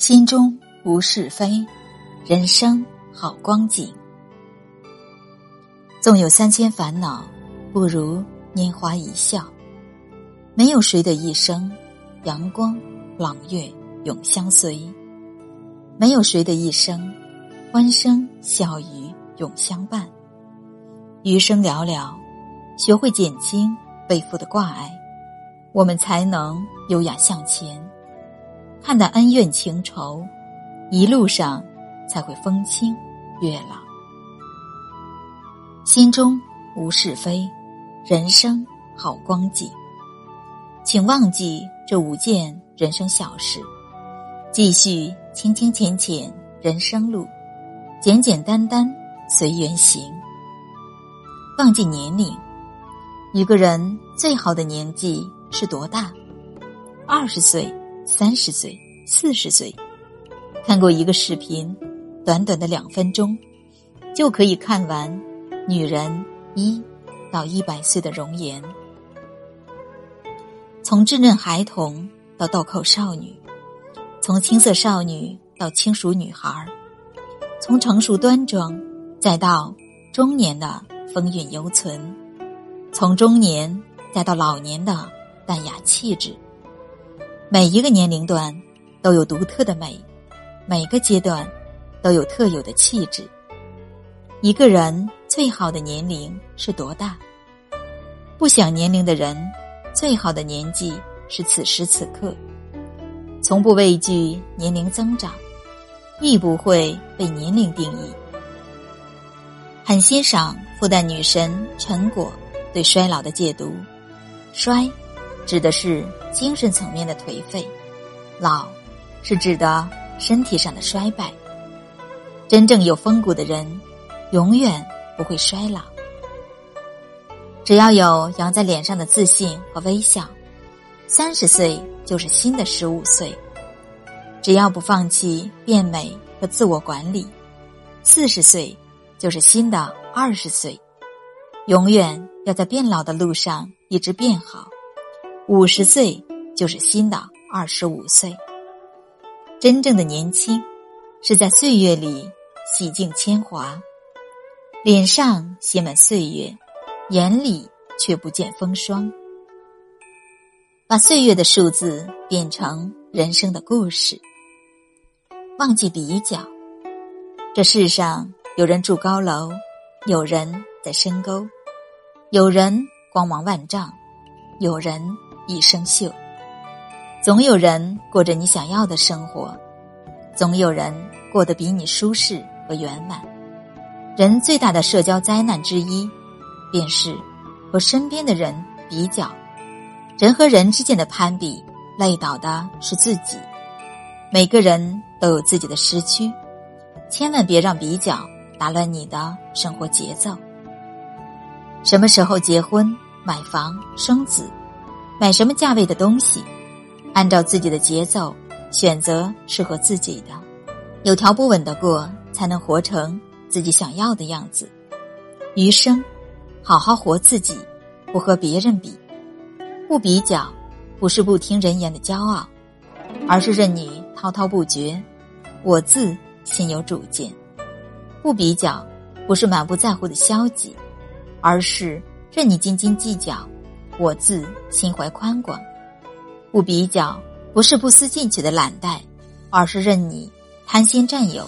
心中无是非，人生好光景。纵有三千烦恼，不如拈花一笑。没有谁的一生，阳光朗月永相随；没有谁的一生，欢声笑语永相伴。余生寥寥，学会减轻背负的挂碍，我们才能优雅向前。看淡恩怨情仇，一路上才会风清月朗。心中无是非，人生好光景。请忘记这五件人生小事，继续清清浅浅人生路，简简单单随缘行。忘记年龄，一个人最好的年纪是多大？二十岁。三十岁、四十岁，看过一个视频，短短的两分钟，就可以看完女人一到一百岁的容颜。从稚嫩孩童到豆蔻少女，从青涩少女到轻熟女孩，从成熟端庄再到中年的风韵犹存，从中年再到老年的淡雅气质。每一个年龄段都有独特的美，每个阶段都有特有的气质。一个人最好的年龄是多大？不想年龄的人，最好的年纪是此时此刻。从不畏惧年龄增长，亦不会被年龄定义。很欣赏复旦女神陈果对衰老的解读，衰。指的是精神层面的颓废，老是指的身体上的衰败。真正有风骨的人，永远不会衰老。只要有扬在脸上的自信和微笑，三十岁就是新的十五岁。只要不放弃变美和自我管理，四十岁就是新的二十岁。永远要在变老的路上一直变好。五十岁就是新的二十五岁。真正的年轻，是在岁月里洗净铅华，脸上写满岁月，眼里却不见风霜。把岁月的数字变成人生的故事。忘记比较，这世上有人住高楼，有人在深沟，有人光芒万丈，有人。一生锈，总有人过着你想要的生活，总有人过得比你舒适和圆满。人最大的社交灾难之一，便是和身边的人比较。人和人之间的攀比，累倒的是自己。每个人都有自己的时区，千万别让比较打乱你的生活节奏。什么时候结婚、买房、生子？买什么价位的东西，按照自己的节奏选择适合自己的，有条不紊的过，才能活成自己想要的样子。余生，好好活自己，不和别人比，不比较，不是不听人言的骄傲，而是任你滔滔不绝，我自心有主见。不比较，不是满不在乎的消极，而是任你斤斤计较。我自心怀宽广，不比较，不是不思进取的懒怠，而是任你贪心占有。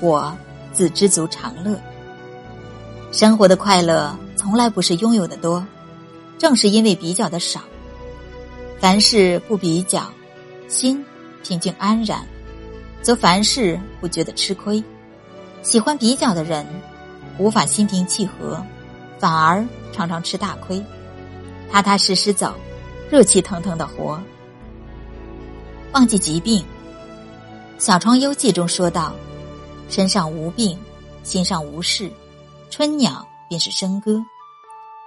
我自知足常乐。生活的快乐从来不是拥有的多，正是因为比较的少。凡事不比较，心平静安然，则凡事不觉得吃亏。喜欢比较的人，无法心平气和，反而常常吃大亏。踏踏实实走，热气腾腾的活。忘记疾病，《小窗幽记》中说道：“身上无病，心上无事，春鸟便是笙歌。”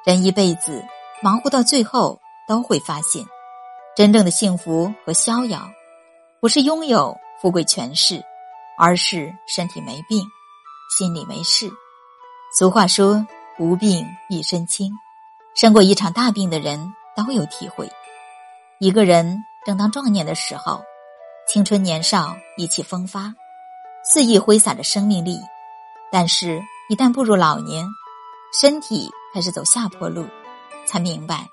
人一辈子忙活到最后，都会发现，真正的幸福和逍遥，不是拥有富贵权势，而是身体没病，心里没事。俗话说：“无病一身轻。”生过一场大病的人都有体会。一个人正当壮年的时候，青春年少，意气风发，肆意挥洒着生命力。但是，一旦步入老年，身体开始走下坡路，才明白，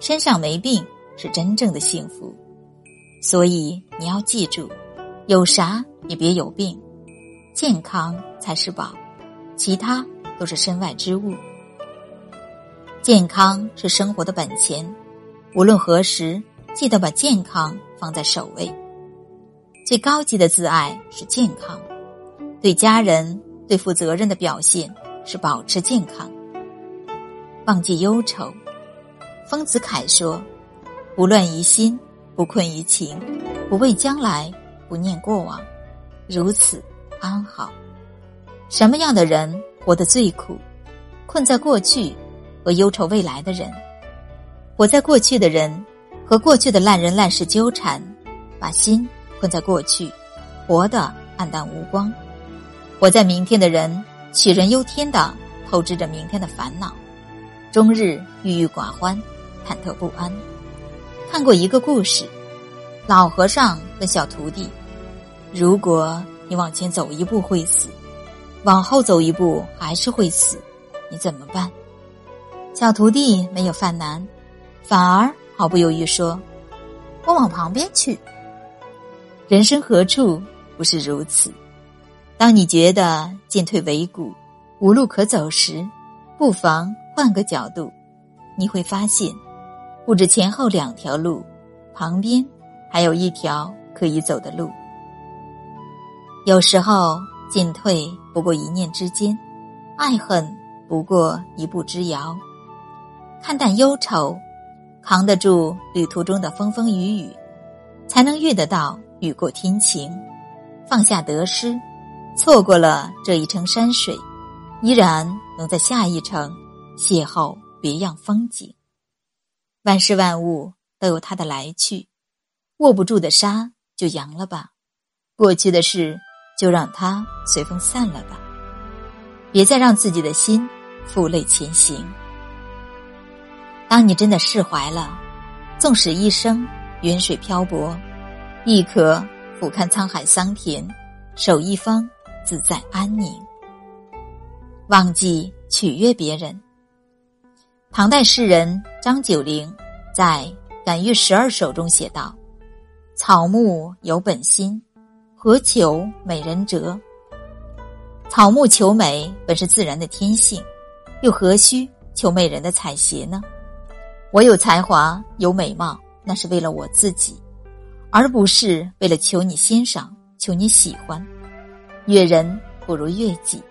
身上没病是真正的幸福。所以，你要记住，有啥也别有病，健康才是宝，其他都是身外之物。健康是生活的本钱，无论何时，记得把健康放在首位。最高级的自爱是健康，对家人、对负责任的表现是保持健康。忘记忧愁，丰子恺说：“不乱于心，不困于情，不畏将来，不念过往，如此安好。”什么样的人活得最苦？困在过去。和忧愁未来的人，活在过去的人，和过去的烂人烂事纠缠，把心困在过去，活得黯淡无光；活在明天的人，杞人忧天的透支着明天的烦恼，终日郁郁寡欢，忐忑不安。看过一个故事，老和尚问小徒弟：“如果你往前走一步会死，往后走一步还是会死，你怎么办？”小徒弟没有犯难，反而毫不犹豫说：“我往旁边去。”人生何处不是如此？当你觉得进退维谷、无路可走时，不妨换个角度，你会发现，不止前后两条路，旁边还有一条可以走的路。有时候，进退不过一念之间，爱恨不过一步之遥。看淡忧愁，扛得住旅途中的风风雨雨，才能遇得到雨过天晴；放下得失，错过了这一程山水，依然能在下一程邂逅别样风景。万事万物都有它的来去，握不住的沙就扬了吧，过去的事就让它随风散了吧，别再让自己的心负累前行。当你真的释怀了，纵使一生云水漂泊，亦可俯瞰沧海桑田，守一方自在安宁。忘记取悦别人。唐代诗人张九龄在《感遇十二首》中写道：“草木有本心，何求美人折？草木求美本是自然的天性，又何须求美人的采撷呢？”我有才华，有美貌，那是为了我自己，而不是为了求你欣赏，求你喜欢。悦人不如悦己。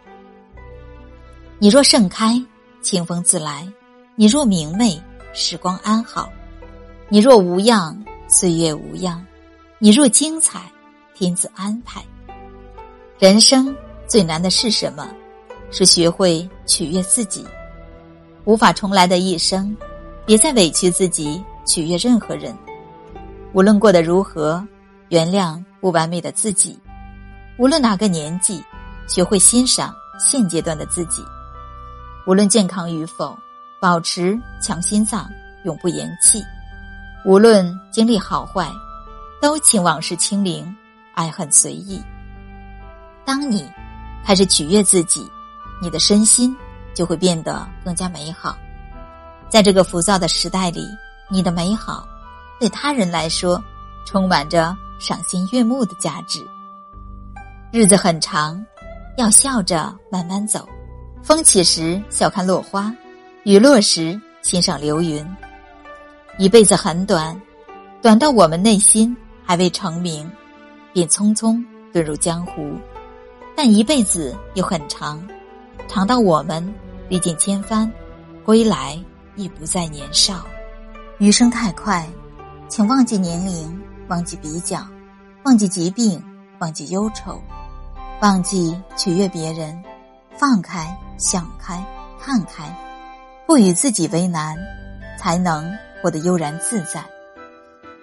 你若盛开，清风自来；你若明媚，时光安好；你若无恙，岁月无恙；你若精彩，天自安排。人生最难的是什么？是学会取悦自己。无法重来的一生。别再委屈自己取悦任何人，无论过得如何，原谅不完美的自己；无论哪个年纪，学会欣赏现阶段的自己；无论健康与否，保持强心脏，永不言弃；无论经历好坏，都请往事清零，爱恨随意。当你开始取悦自己，你的身心就会变得更加美好。在这个浮躁的时代里，你的美好，对他人来说，充满着赏心悦目的价值。日子很长，要笑着慢慢走。风起时笑看落花，雨落时欣赏流云。一辈子很短，短到我们内心还未成名，便匆匆遁入江湖；但一辈子又很长，长到我们历尽千帆，归来。亦不再年少，余生太快，请忘记年龄，忘记比较，忘记疾病，忘记忧愁，忘记取悦别人，放开，想开，看开，不与自己为难，才能活得悠然自在。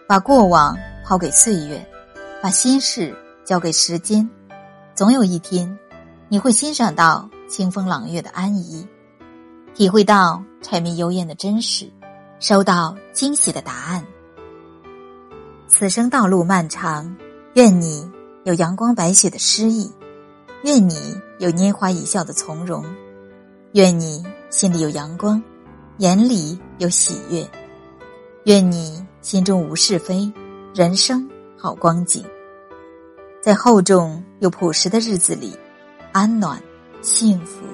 把过往抛给岁月，把心事交给时间，总有一天，你会欣赏到清风朗月的安逸。体会到柴米油盐的真实，收到惊喜的答案。此生道路漫长，愿你有阳光白雪的诗意，愿你有拈花一笑的从容，愿你心里有阳光，眼里有喜悦，愿你心中无是非，人生好光景。在厚重又朴实的日子里，安暖幸福。